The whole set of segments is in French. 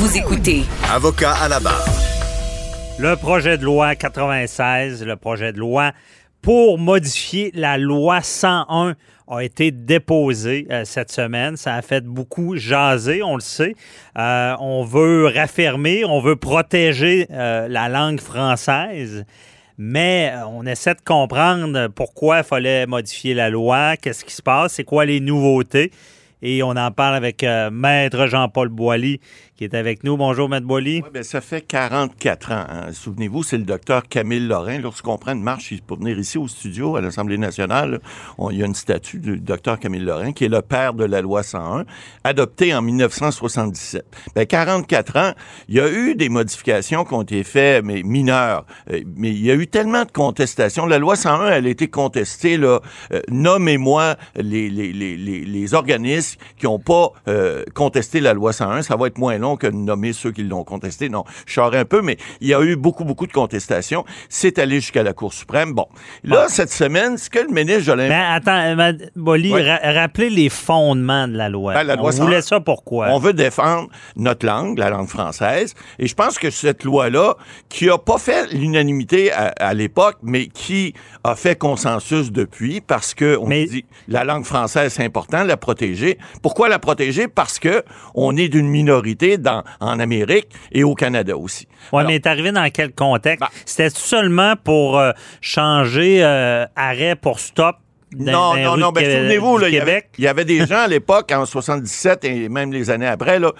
Vous écoutez Avocat à la barre. Le projet de loi 96, le projet de loi pour modifier la loi 101 a été déposé euh, cette semaine. Ça a fait beaucoup jaser, on le sait. Euh, on veut raffermir, on veut protéger euh, la langue française, mais on essaie de comprendre pourquoi il fallait modifier la loi, qu'est-ce qui se passe, c'est quoi les nouveautés. Et on en parle avec Maître Jean-Paul Boilly, qui est avec nous. Bonjour, Maître Boilly. Ouais, ben, ça fait 44 ans. hein. Souvenez-vous, c'est le docteur Camille Lorrain. Lorsqu'on prend une marche pour venir ici au studio, à l'Assemblée nationale, il y a une statue du docteur Camille Lorrain, qui est le père de la loi 101, adoptée en 1977. Ben, 44 ans, il y a eu des modifications qui ont été faites, mais mineures. Euh, Mais il y a eu tellement de contestations. La loi 101, elle a été contestée, là. Euh, Nommez-moi les, les, les, les organismes qui n'ont pas euh, contesté la loi 101. Ça va être moins long que de nommer ceux qui l'ont contesté. Non, je charrais un peu, mais il y a eu beaucoup, beaucoup de contestations. C'est allé jusqu'à la Cour suprême. Bon, là, cette semaine, ce que le ministre Jolin... Mais attends, euh, Boilly, Ouais. ra- rappelez les fondements de la loi. Ben, la loi on 101. voulait ça pourquoi? On veut défendre notre langue, la langue française. Et je pense que cette loi-là, qui a pas fait l'unanimité à, à l'époque, mais qui a fait consensus depuis, parce que on Mais- dit la langue française, c'est important, la protéger. Pourquoi la protéger? Parce que on est d'une minorité dans, en Amérique et au Canada aussi. Oui, mais t'es arrivé dans quel contexte? Ben- C'était seulement pour euh, changer euh, arrêt pour stop Non, non, non, Qué- souvenez-vous, il y, avait, y des gens à l'époque, en 77 et même les années après, là,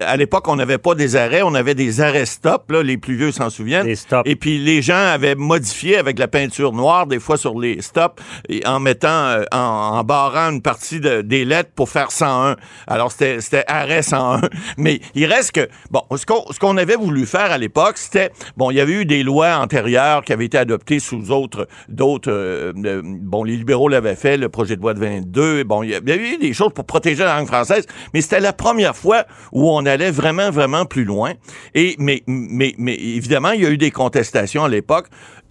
à l'époque, on n'avait pas des arrêts, on avait des arrêts stop, là, les plus vieux s'en souviennent. Des stops. Et puis les gens avaient modifié avec la peinture noire, des fois sur les stops, et en mettant, euh, en, en barrant une partie de- des lettres pour faire 101. Alors c'était arrêt 101. Mais il reste que, bon, ce qu'on qu'on avait voulu faire à l'époque, c'était, bon, il y avait eu des lois antérieures qui avaient été adoptées sous autres, d'autres, euh, euh, bon, les libéraux l'avaient fait, le projet de loi de 22, bon, il y avait eu des choses pour protéger la langue française, mais c'était la première fois où on allait vraiment, vraiment plus loin. Et, mais, mais, mais évidemment, il y a eu des contestations à l'époque.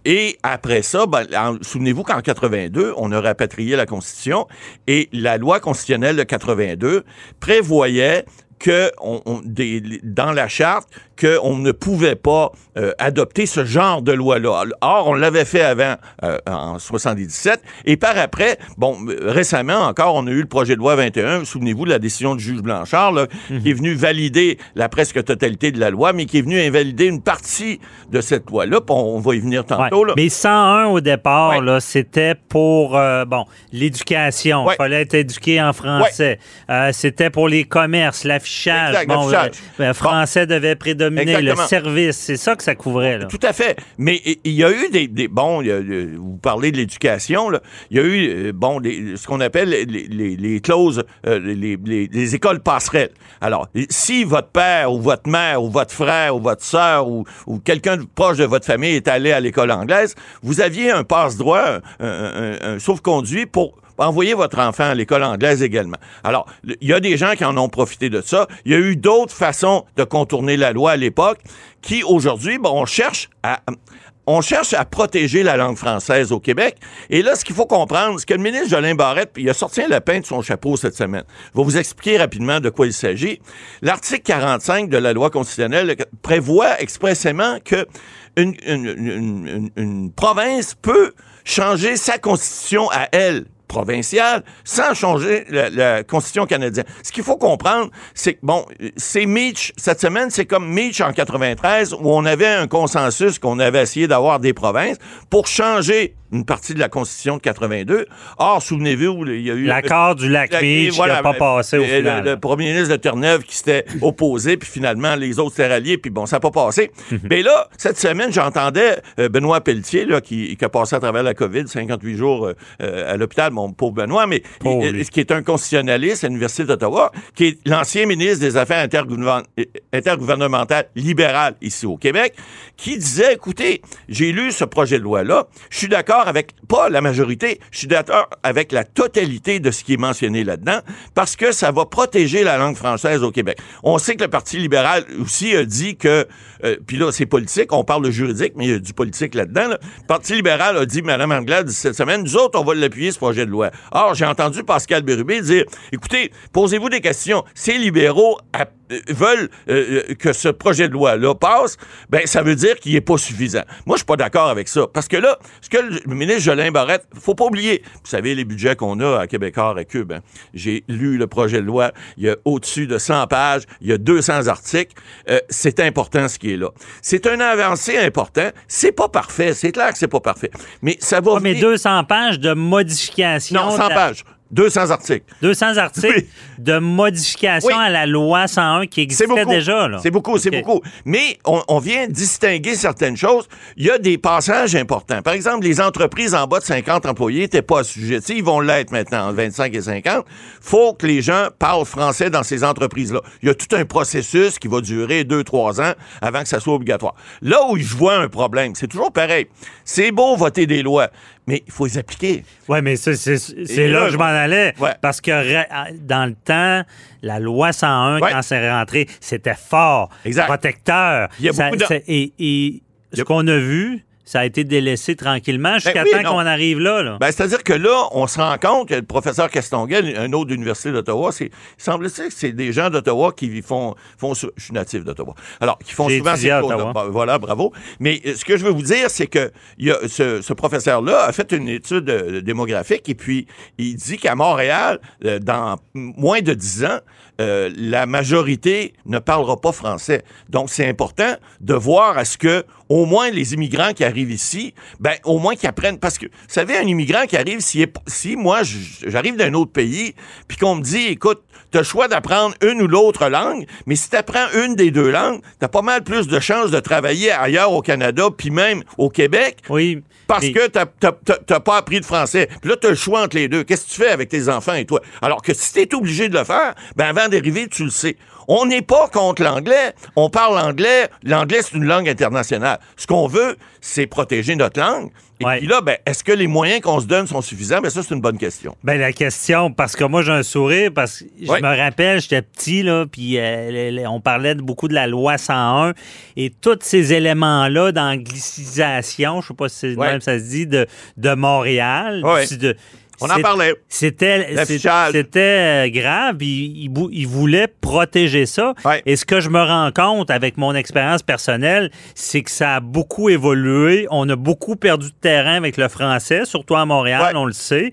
Et après ça, ben, en- souvenez-vous qu'en 82, on a rapatrié la Constitution et la loi constitutionnelle de 82 prévoyait que on, on- des- dans la charte qu'on ne pouvait pas euh, adopter ce genre de loi-là. Or, on l'avait fait avant, euh, en 77, et par après, bon, récemment encore, on a eu le projet de loi 21, souvenez-vous de la décision du juge Blanchard, là, qui est venu valider la presque totalité de la loi, mais qui est venu invalider une partie de cette loi-là, on, on va y venir Ouais. tantôt. là. Mais 101 au départ, Ouais. c'était pour euh, bon l'éducation. Il Ouais. fallait être éduqué en français. C'était pour les commerces, l'affichage. Exact, Bon, l'affichage. euh, le français devait prédominer. Le service, c'est ça que ça couvrait. Là. Tout à fait. Mais il y a eu des, des- bon, a, vous parlez de l'éducation, là. Il y a eu, euh, bon, ce qu'on appelle les, les- les clauses, euh, les, les- les écoles passerelles. Alors, si votre père ou votre mère ou votre frère ou votre sœur ou, ou quelqu'un de proche de votre famille est allé à l'école anglaise, vous aviez un passe-droit, un, un- un- un sauf-conduit pour envoyer votre enfant à l'école anglaise également. Alors, il y a des gens qui en ont profité de ça. Il y a eu d'autres façons de contourner la loi à l'époque qui, aujourd'hui, bon, on cherche à... On cherche à protéger la langue française au Québec. Et là, ce qu'il faut comprendre, c'est que le ministre Jolin Barrette, il a sorti un lapin de son chapeau cette semaine. Je vais vous expliquer rapidement de quoi il s'agit. L'article 45 de la loi constitutionnelle prévoit expressément que une- une- une- une province peut changer sa constitution à elle provinciale sans changer la, la constitution canadienne. Ce qu'il faut comprendre, c'est que, bon, c'est Mitch, cette semaine, c'est comme Mitch en 93, où on avait un consensus qu'on avait essayé d'avoir des provinces pour changer une partie de la Constitution de 82. Or, souvenez-vous, il y a eu... L'accord du lac Meach qui n'a pas passé au final. le premier ministre de Terre-Neuve qui s'était opposé, puis finalement, les autres s'étaient ralliés, puis bon, ça n'a pas passé. Mais là, cette semaine, j'entendais euh, Benoît Pelletier, là, qui, qui a passé à travers la COVID, 58 jours euh, euh, à l'hôpital, mon pauvre Benoît, mais il- qui est un constitutionnaliste à l'Université d'Ottawa, qui est l'ancien ministre des Affaires intergouvernement- intergouvernementales libérales ici au Québec, qui disait, écoutez, j'ai lu ce projet de loi-là, je suis d'accord avec, pas la majorité, je suis d'accord avec la totalité de ce qui est mentionné là-dedans, parce que ça va protéger la langue française au Québec. On sait que le Parti libéral aussi a dit que, euh, puis là, c'est politique, on parle de juridique, mais il y a du politique là-dedans. là. Le Parti libéral a dit, Mme Anglade, cette semaine, nous autres, on va l'appuyer, ce projet de loi. Or, j'ai entendu Pascal Bérubé dire, écoutez, posez-vous des questions. Ces libéraux veulent euh, euh, que ce projet de loi-là passe, ben ça veut dire qu'il n'est pas suffisant. Moi, je suis pas d'accord avec ça. Parce que là, ce que le ministre Jolin Barrette, faut pas oublier, vous savez, les budgets qu'on a à Québécois et Cube, hein. j'ai lu le projet de loi, il y a au-dessus de 100 pages, il y a 200 articles, Euh, c'est important ce qui est là. C'est un avancé important, c'est pas parfait, c'est clair que c'est pas parfait, mais ça va Ouais, mais venir- 200 pages de modification. Non, 100 de- pages, 200 articles. 200 articles Oui. de modification Oui. à la loi 101 qui C'est existait beaucoup. déjà. C'est beaucoup, c'est beaucoup. Mais on, on vient distinguer certaines choses. Il y a des passages importants. Par exemple, les entreprises en bas de 50 employés n'étaient pas assujetties. Ils vont l'être maintenant, entre 25 et 50. faut que les gens parlent français dans ces entreprises-là. Il y a tout un processus qui va durer 2-3 ans avant que ça soit obligatoire. Là où je vois un problème, c'est toujours pareil. C'est beau voter des lois, mais il faut les appliquer. Oui, mais c'est là que je m'en allais. Ouais. Parce que dans le temps, la loi 101, Ouais. quand c'est rentré, c'était fort, Exact. protecteur. Il y a Ça- beaucoup de- et, ce qu'on a vu, ça a été délaissé tranquillement jusqu'à Ben oui, temps qu'on arrive là. là. Ben, c'est-à-dire que là, on se rend compte que le professeur Castonguay, un autre de l'Université d'Ottawa, c'est, il semble-t-il que c'est des gens d'Ottawa qui font, font, je suis natif d'Ottawa. Alors, qui font souvent ces. Ottawa. Ben, voilà, bravo. Mais euh, ce que je veux vous dire, c'est que il y a ce, ce professeur-là a fait une étude euh, démographique et puis il dit qu'à Montréal, euh, dans moins de 10 ans, euh, la majorité ne parlera pas français. Donc, c'est important de voir à ce que, au moins, les immigrants qui arrivent ici, ben, au moins qu'ils apprennent. Parce que, vous savez, un immigrant qui arrive, si, si moi, j'arrive d'un autre pays, puis qu'on me dit, écoute, tu as le choix d'apprendre une ou l'autre langue, mais si tu apprends une des deux langues, tu as pas mal plus de chances de travailler ailleurs au Canada, puis même au Québec, oui. parce mais- que t'as pas appris de français. Puis là, t'as le choix entre les deux. Qu'est-ce que tu fais avec tes enfants et toi? Alors que si t'es obligé de le faire, ben avant d'arriver, tu le sais. On n'est pas contre l'anglais. On parle anglais. L'anglais, c'est une langue internationale. Ce qu'on veut, c'est protéger notre langue. Et Ouais. puis là, ben, est-ce que les moyens qu'on se donne sont suffisants? Ben, ça, c'est une bonne question. Ben la question, parce que moi j'ai un sourire, parce que je Ouais. me rappelle, j'étais petit, là, puis euh, on parlait beaucoup de la loi 101, et tous ces éléments-là d'anglicisation, je sais pas si c'est Ouais. même ça se dit, de, de Montréal. De- On en parlait. C'était c'était euh, grave. Il, il bou- il voulait protéger ça. Ouais. Et ce que je me rends compte avec mon expérience personnelle, c'est que ça a beaucoup évolué. On a beaucoup perdu de terrain avec le français, surtout à Montréal, Ouais. on le sait.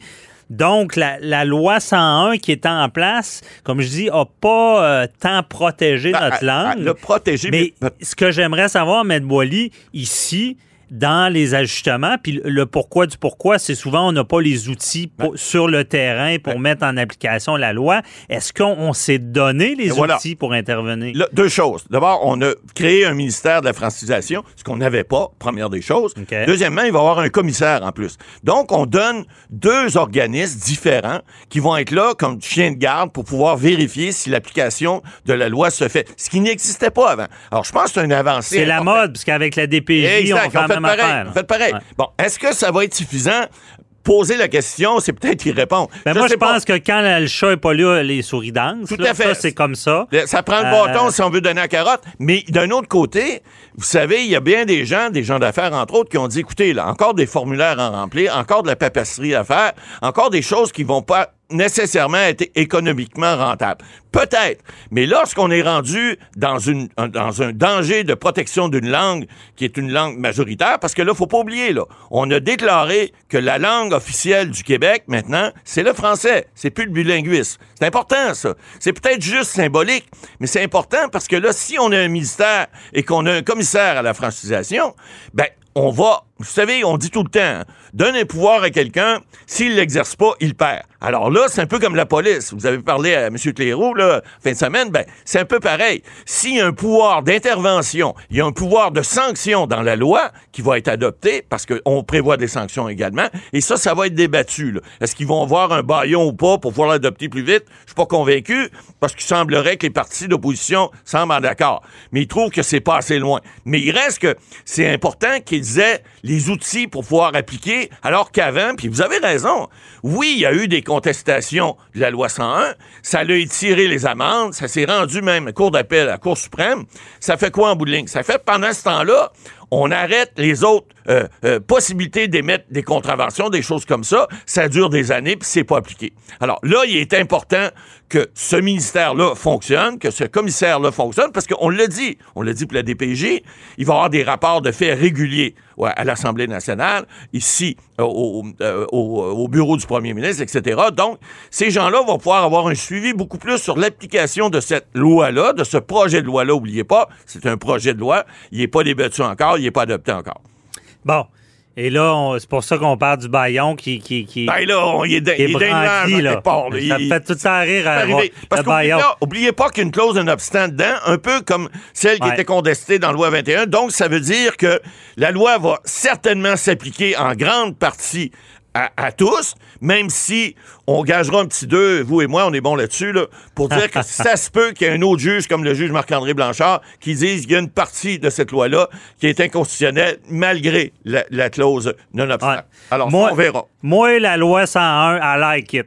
Donc, la, la loi 101 qui est en place, comme je dis, n'a pas euh, tant protégé Ben, notre langue. le protéger, Mais mais- ce que j'aimerais savoir, M. Boily, ici, dans les ajustements, puis le pourquoi du pourquoi, c'est souvent on n'a pas les outils pour- sur le terrain pour mettre en application la loi. Est-ce qu'on on s'est donné les voilà. outils pour intervenir? Deux choses. D'abord, on a créé un ministère de la francisation, ce qu'on n'avait pas, première des choses. Deuxièmement, il va y avoir un commissaire en plus. Donc, on donne deux organismes différents qui vont être là comme chien de garde pour pouvoir vérifier si l'application de la loi se fait, ce qui n'existait pas avant. Alors, je pense que c'est une avancée. C'est la mode, parce qu'avec la DPJ, Exact, on on fait même pareil. affaire. on fait pareil. Ouais. Bon, est-ce que ça va être suffisant? Poser la question, c'est peut-être y répondre. Ben moi, je pas. pense que quand le chat n'est pas là, les souris dansent. Tout là. à fait. Ça, c'est comme ça. Ça prend le Euh, bâton si on veut donner la carotte. Mais d'un autre côté, vous savez, il y a bien des gens, des gens d'affaires, entre autres, qui ont dit, écoutez, là, encore des formulaires à remplir, encore de la papasserie à faire, encore des choses qui vont pas nécessairement être économiquement rentables. Peut-être. Mais lorsqu'on est rendu dans, une, un- dans un danger de protection d'une langue qui est une langue majoritaire, parce que là, faut pas oublier, là, on a déclaré que la langue officielle du Québec, maintenant, c'est le français. C'est plus le bilinguisme. C'est important, ça. C'est peut-être juste symbolique, mais c'est important parce que là, si on a un ministère et qu'on a un commissaire à la francisation, ben, on va, vous savez, on dit tout le temps, donne un pouvoir à quelqu'un, s'il l'exerce pas, il perd. Alors là, c'est un peu comme la police. Vous avez parlé à M. Cléroux, là, fin de semaine, ben, c'est un peu pareil. S'il y a un pouvoir d'intervention, il y a un pouvoir de sanction dans la loi qui va être adopté, parce qu'on prévoit des sanctions également, et ça, ça va être débattu. Est-ce qu'ils vont avoir un baillon ou pas pour pouvoir l'adopter plus vite? Je suis pas convaincu, parce qu'il semblerait que les partis d'opposition semblent en d'accord. Mais ils trouvent que c'est pas assez loin. Mais il reste que c'est important qu'ils aient les outils pour pouvoir appliquer, alors qu'avant, puis vous avez raison, oui, il y a eu des contestations de la loi 101, ça l'a étiré les amendes, ça s'est rendu même à Cour d'appel, à la Cour suprême. Ça fait quoi en bout? Ça fait pendant ce temps-là, on arrête les autres euh, euh, possibilités d'émettre des contraventions, des choses comme ça. Ça dure des années, puis c'est pas appliqué. Alors là, il est important que ce ministère-là fonctionne, que ce commissaire-là fonctionne, parce qu'on l'a dit, on l'a dit pour la DPJ, il va y avoir des rapports de faits réguliers à l'Assemblée nationale, ici, euh, au, euh, au- au bureau du premier ministre, etc. Donc, ces gens-là vont pouvoir avoir un suivi beaucoup plus sur l'application de cette loi-là, de ce projet de loi-là. Oubliez pas, c'est un projet de loi. Il n'est pas débattu encore, il n'est pas adopté encore. Bon. Et là, on- c'est pour ça qu'on parle du baillon qui, qui, qui, Ben là, on, il est, qui est il est dans brandi, le là. Ça me Il- fait tout ça rire à arriver. voir Parce le qu'oubliez baillon. pas, oubliez pas qu'une clause d'un obstant dedans, un peu comme celle qui Ouais. était contestée dans la loi 21. Donc, ça veut dire que la loi va certainement s'appliquer en grande partie à, à tous, même si on gagera un petit deux, vous et moi, on est bon là-dessus, là, pour dire que ça se peut qu'il y ait un autre juge, comme le juge Marc-André Blanchard, qui dise qu'il y a une partie de cette loi-là qui est inconstitutionnelle malgré la, la clause non obstant. Ouais. Alors, moi, ça, on verra. Moi, la loi 101, I like it.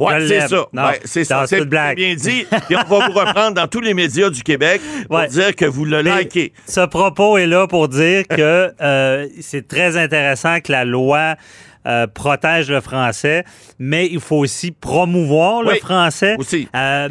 Je c'est ça. Ouais, c'est ça. C'est bien dit. Et on va vous reprendre dans tous les médias du Québec pour Ouais. dire que vous le Mais likez. Ce propos est là pour dire que euh, c'est très intéressant que la loi euh, protège le français, mais il faut aussi promouvoir le français. aussi. Euh,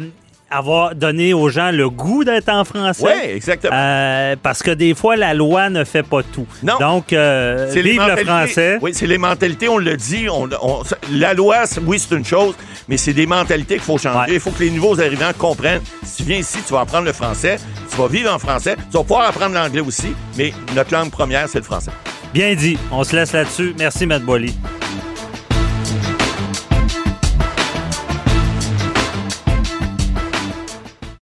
avoir donné aux gens le goût d'être en français. Oui, exactement. Euh, parce que des fois, la loi ne fait pas tout. Non. Donc, euh, vive le français. Oui, c'est les mentalités, on le dit. On, on- la loi, oui, c'est une chose, mais c'est des mentalités qu'il faut changer. Ouais. Il faut que les nouveaux arrivants comprennent. Si tu viens ici, tu vas apprendre le français, tu vas vivre en français, tu vas pouvoir apprendre l'anglais aussi, mais notre langue première, c'est le français. Bien dit. On se laisse là-dessus. Merci, Matt Boily.